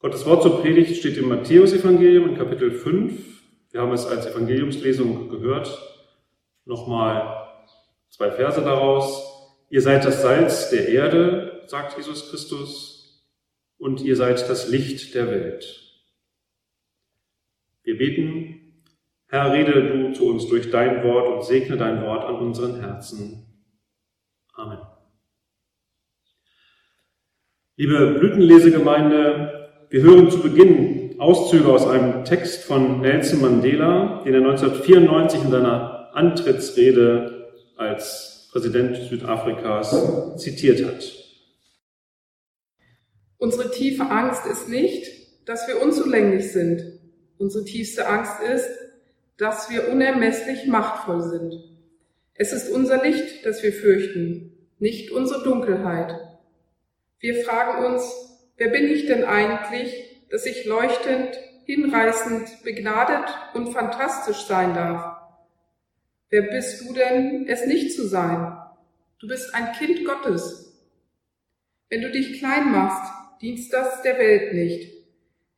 Gottes Wort zur Predigt steht im Matthäusevangelium in Kapitel 5. Wir haben es als Evangeliumslesung gehört. Nochmal zwei Verse daraus. Ihr seid das Salz der Erde, sagt Jesus Christus, und ihr seid das Licht der Welt. Wir beten, Herr, rede du zu uns durch dein Wort und segne dein Wort an unseren Herzen. Amen. Liebe Blütenlesegemeinde, wir hören zu Beginn Auszüge aus einem Text von Nelson Mandela, den er 1994 in seiner Antrittsrede als Präsident Südafrikas zitiert hat. Unsere tiefe Angst ist nicht, dass wir unzulänglich sind. Unsere tiefste Angst ist, dass wir unermesslich machtvoll sind. Es ist unser Licht, das wir fürchten, nicht unsere Dunkelheit. Wir fragen uns, Wer bin ich denn eigentlich, dass ich leuchtend, hinreißend, begnadet und fantastisch sein darf? Wer bist du denn, es nicht zu sein? Du bist ein Kind Gottes. Wenn du dich klein machst, dienst das der Welt nicht.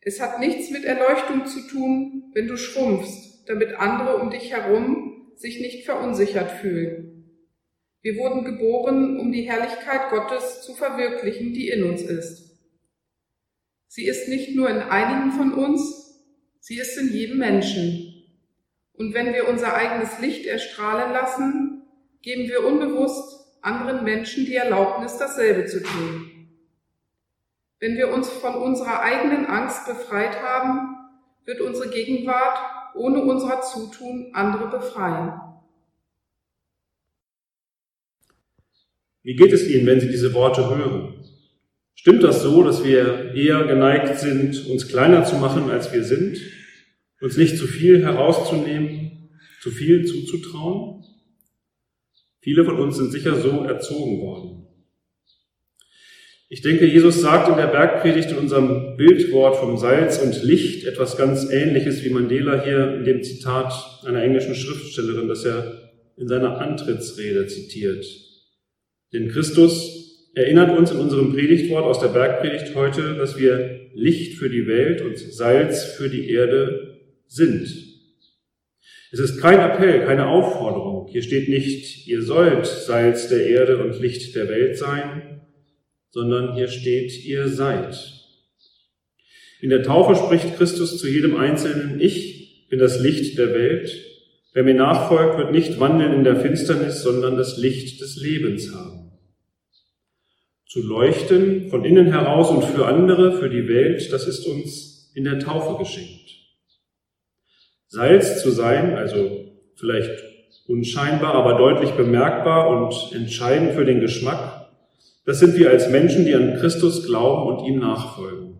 Es hat nichts mit Erleuchtung zu tun, wenn du schrumpfst, damit andere um dich herum sich nicht verunsichert fühlen. Wir wurden geboren, um die Herrlichkeit Gottes zu verwirklichen, die in uns ist. Sie ist nicht nur in einigen von uns, sie ist in jedem Menschen. Und wenn wir unser eigenes Licht erstrahlen lassen, geben wir unbewusst anderen Menschen die Erlaubnis, dasselbe zu tun. Wenn wir uns von unserer eigenen Angst befreit haben, wird unsere Gegenwart ohne unser Zutun andere befreien. Wie geht es Ihnen, wenn Sie diese Worte hören? Stimmt das so, dass wir eher geneigt sind, uns kleiner zu machen, als wir sind, uns nicht zu viel herauszunehmen, zu viel zuzutrauen? Viele von uns sind sicher so erzogen worden. Ich denke, Jesus sagt in der Bergpredigt in unserem Bildwort vom Salz und Licht etwas ganz Ähnliches wie Mandela hier in dem Zitat einer englischen Schriftstellerin, das er in seiner Antrittsrede zitiert. Denn Christus erinnert uns in unserem Predigtwort aus der Bergpredigt heute, dass wir Licht für die Welt und Salz für die Erde sind. Es ist kein Appell, keine Aufforderung. Hier steht nicht, ihr sollt Salz der Erde und Licht der Welt sein, sondern hier steht, ihr seid. In der Taufe spricht Christus zu jedem Einzelnen, ich bin das Licht der Welt. Wer mir nachfolgt, wird nicht wandeln in der Finsternis, sondern das Licht des Lebens haben zu leuchten von innen heraus und für andere, für die Welt, das ist uns in der Taufe geschenkt. Salz zu sein, also vielleicht unscheinbar, aber deutlich bemerkbar und entscheidend für den Geschmack, das sind wir als Menschen, die an Christus glauben und ihm nachfolgen.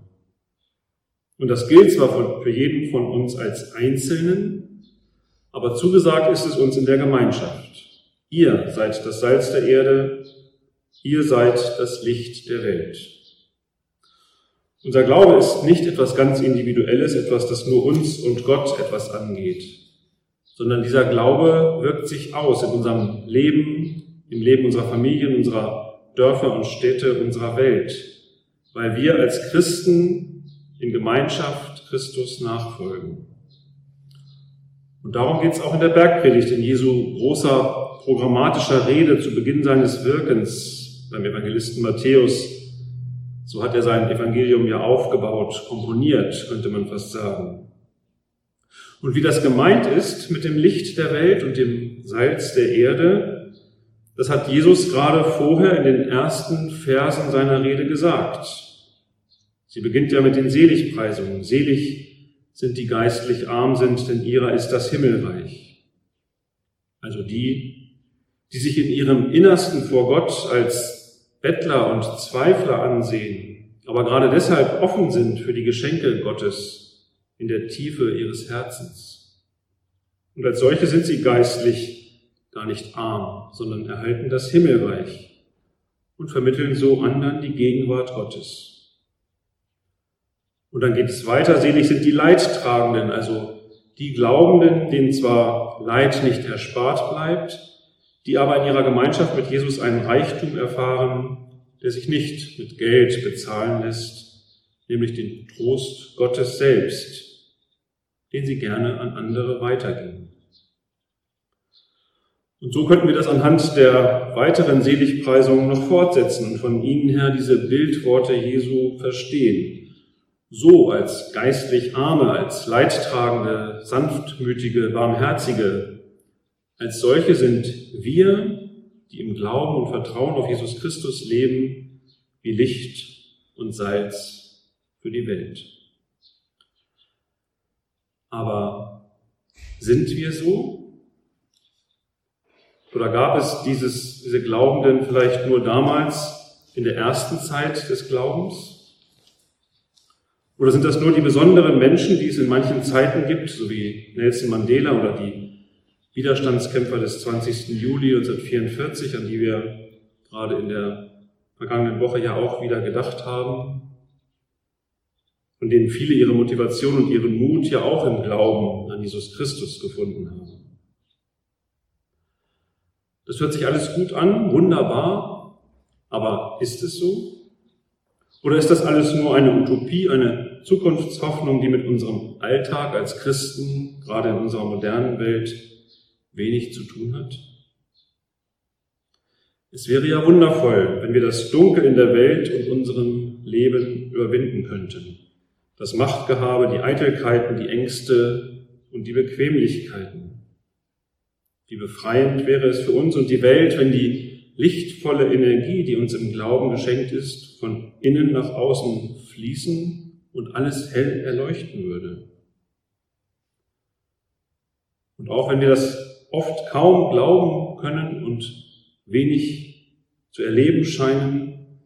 Und das gilt zwar für jeden von uns als Einzelnen, aber zugesagt ist es uns in der Gemeinschaft. Ihr seid das Salz der Erde, Ihr seid das Licht der Welt. Unser Glaube ist nicht etwas ganz Individuelles, etwas, das nur uns und Gott etwas angeht, sondern dieser Glaube wirkt sich aus in unserem Leben, im Leben unserer Familien, unserer Dörfer und Städte, unserer Welt, weil wir als Christen in Gemeinschaft Christus nachfolgen. Und darum geht es auch in der Bergpredigt, in Jesu großer programmatischer Rede zu Beginn seines Wirkens, beim Evangelisten Matthäus. So hat er sein Evangelium ja aufgebaut, komponiert, könnte man fast sagen. Und wie das gemeint ist mit dem Licht der Welt und dem Salz der Erde, das hat Jesus gerade vorher in den ersten Versen seiner Rede gesagt. Sie beginnt ja mit den Seligpreisungen. Selig sind die geistlich arm sind, denn ihrer ist das Himmelreich. Also die, die sich in ihrem Innersten vor Gott als Bettler und Zweifler ansehen, aber gerade deshalb offen sind für die Geschenke Gottes, in der Tiefe ihres Herzens. Und als solche sind sie geistlich gar nicht arm, sondern erhalten das Himmelreich und vermitteln so anderen die Gegenwart Gottes. Und dann geht es weiter, selig sind die Leidtragenden, also die Glaubenden, denen zwar Leid nicht erspart bleibt, die aber in ihrer Gemeinschaft mit Jesus einen Reichtum erfahren, der sich nicht mit Geld bezahlen lässt, nämlich den Trost Gottes selbst, den sie gerne an andere weitergeben. Und so könnten wir das anhand der weiteren Seligpreisungen noch fortsetzen und von Ihnen her diese Bildworte Jesu verstehen. So als geistlich Arme, als Leidtragende, sanftmütige, barmherzige, als solche sind wir, die im Glauben und Vertrauen auf Jesus Christus leben, wie Licht und Salz für die Welt. Aber sind wir so? Oder gab es dieses, diese Glaubenden vielleicht nur damals in der ersten Zeit des Glaubens? Oder sind das nur die besonderen Menschen, die es in manchen Zeiten gibt, so wie Nelson Mandela oder die Widerstandskämpfer des 20. Juli 1944, an die wir gerade in der vergangenen Woche ja auch wieder gedacht haben, von denen viele ihre Motivation und ihren Mut ja auch im Glauben an Jesus Christus gefunden haben. Das hört sich alles gut an, wunderbar, aber ist es so? Oder ist das alles nur eine Utopie, eine Zukunftshoffnung, die mit unserem Alltag als Christen, gerade in unserer modernen Welt, wenig zu tun hat? Es wäre ja wundervoll, wenn wir das Dunkel in der Welt und unserem Leben überwinden könnten. Das Machtgehabe, die Eitelkeiten, die Ängste und die Bequemlichkeiten. Wie befreiend wäre es für uns und die Welt, wenn die lichtvolle Energie, die uns im Glauben geschenkt ist, von innen nach außen fließen und alles hell erleuchten würde. Und auch wenn wir das oft kaum glauben können und wenig zu erleben scheinen,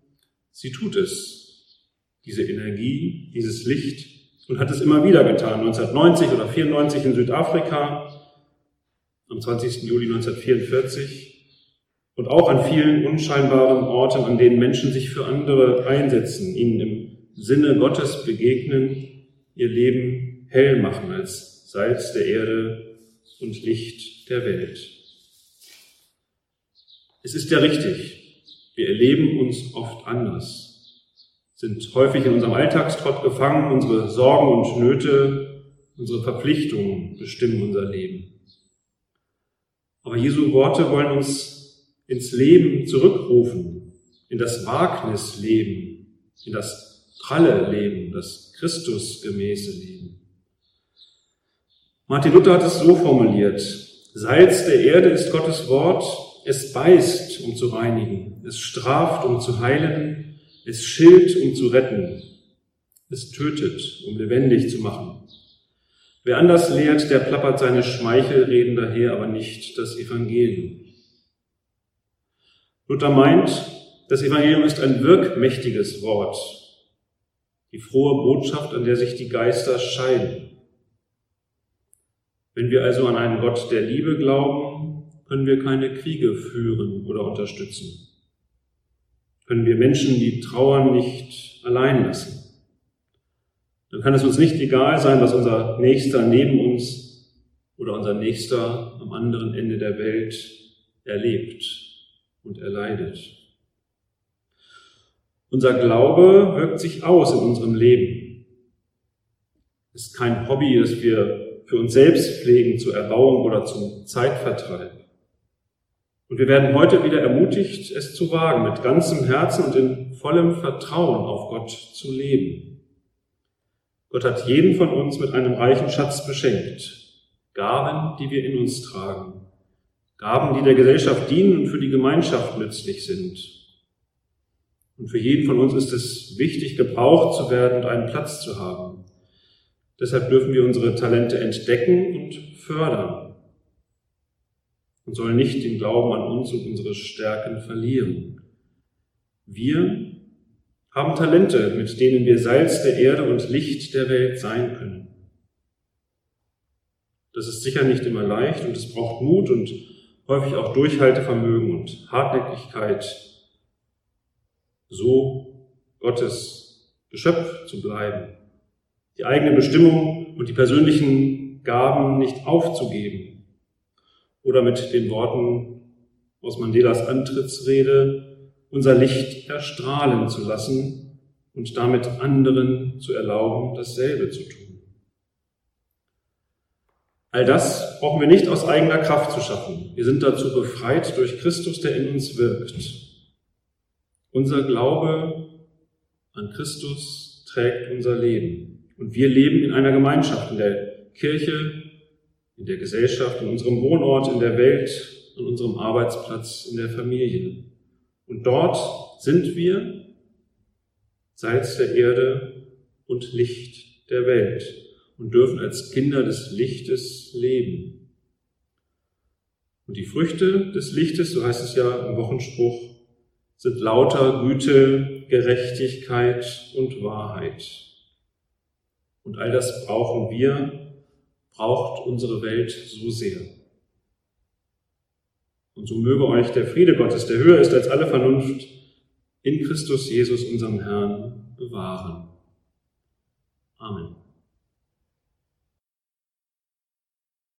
sie tut es. Diese Energie, dieses Licht und hat es immer wieder getan. 1990 oder 94 in Südafrika, am 20. Juli 1944 und auch an vielen unscheinbaren Orten, an denen Menschen sich für andere einsetzen, ihnen im Sinne Gottes begegnen, ihr Leben hell machen als Salz der Erde und Licht der Welt. Es ist ja richtig, wir erleben uns oft anders, sind häufig in unserem Alltagstrott gefangen, unsere Sorgen und Nöte, unsere Verpflichtungen bestimmen unser Leben. Aber Jesu Worte wollen uns ins Leben zurückrufen, in das Wagnisleben, in das pralle Leben, das Christusgemäße Leben. Martin Luther hat es so formuliert, Salz der Erde ist Gottes Wort, es beißt, um zu reinigen, es straft, um zu heilen, es schilt, um zu retten, es tötet, um lebendig zu machen. Wer anders lehrt, der plappert seine Schmeichelreden daher, aber nicht das Evangelium. Luther meint, das Evangelium ist ein wirkmächtiges Wort, die frohe Botschaft, an der sich die Geister scheiden. Wenn wir also an einen Gott der Liebe glauben, können wir keine Kriege führen oder unterstützen. Können wir Menschen, die trauern, nicht allein lassen. Dann kann es uns nicht egal sein, was unser Nächster neben uns oder unser Nächster am anderen Ende der Welt erlebt und erleidet. Unser Glaube wirkt sich aus in unserem Leben. Es ist kein Hobby, das wir für uns selbst pflegen zur Erbauung oder zum Zeitvertreib. Und wir werden heute wieder ermutigt, es zu wagen, mit ganzem Herzen und in vollem Vertrauen auf Gott zu leben. Gott hat jeden von uns mit einem reichen Schatz beschenkt. Gaben, die wir in uns tragen. Gaben, die der Gesellschaft dienen und für die Gemeinschaft nützlich sind. Und für jeden von uns ist es wichtig, gebraucht zu werden und einen Platz zu haben. Deshalb dürfen wir unsere Talente entdecken und fördern und sollen nicht den Glauben an uns und unsere Stärken verlieren. Wir haben Talente, mit denen wir Salz der Erde und Licht der Welt sein können. Das ist sicher nicht immer leicht und es braucht Mut und häufig auch Durchhaltevermögen und Hartnäckigkeit, so Gottes Geschöpf zu bleiben, die eigene Bestimmung und die persönlichen Gaben nicht aufzugeben oder mit den Worten aus Mandelas Antrittsrede unser Licht erstrahlen zu lassen und damit anderen zu erlauben, dasselbe zu tun. All das brauchen wir nicht aus eigener Kraft zu schaffen. Wir sind dazu befreit durch Christus, der in uns wirkt. Unser Glaube an Christus trägt unser Leben. Und wir leben in einer Gemeinschaft, in der Kirche, in der Gesellschaft, in unserem Wohnort, in der Welt, an unserem Arbeitsplatz, in der Familie. Und dort sind wir Salz der Erde und Licht der Welt und dürfen als Kinder des Lichtes leben. Und die Früchte des Lichtes, so heißt es ja im Wochenspruch, sind lauter Güte, Gerechtigkeit und Wahrheit. Und all das brauchen wir, braucht unsere Welt so sehr. Und so möge euch der Friede Gottes, der höher ist als alle Vernunft, in Christus Jesus, unserem Herrn, bewahren. Amen.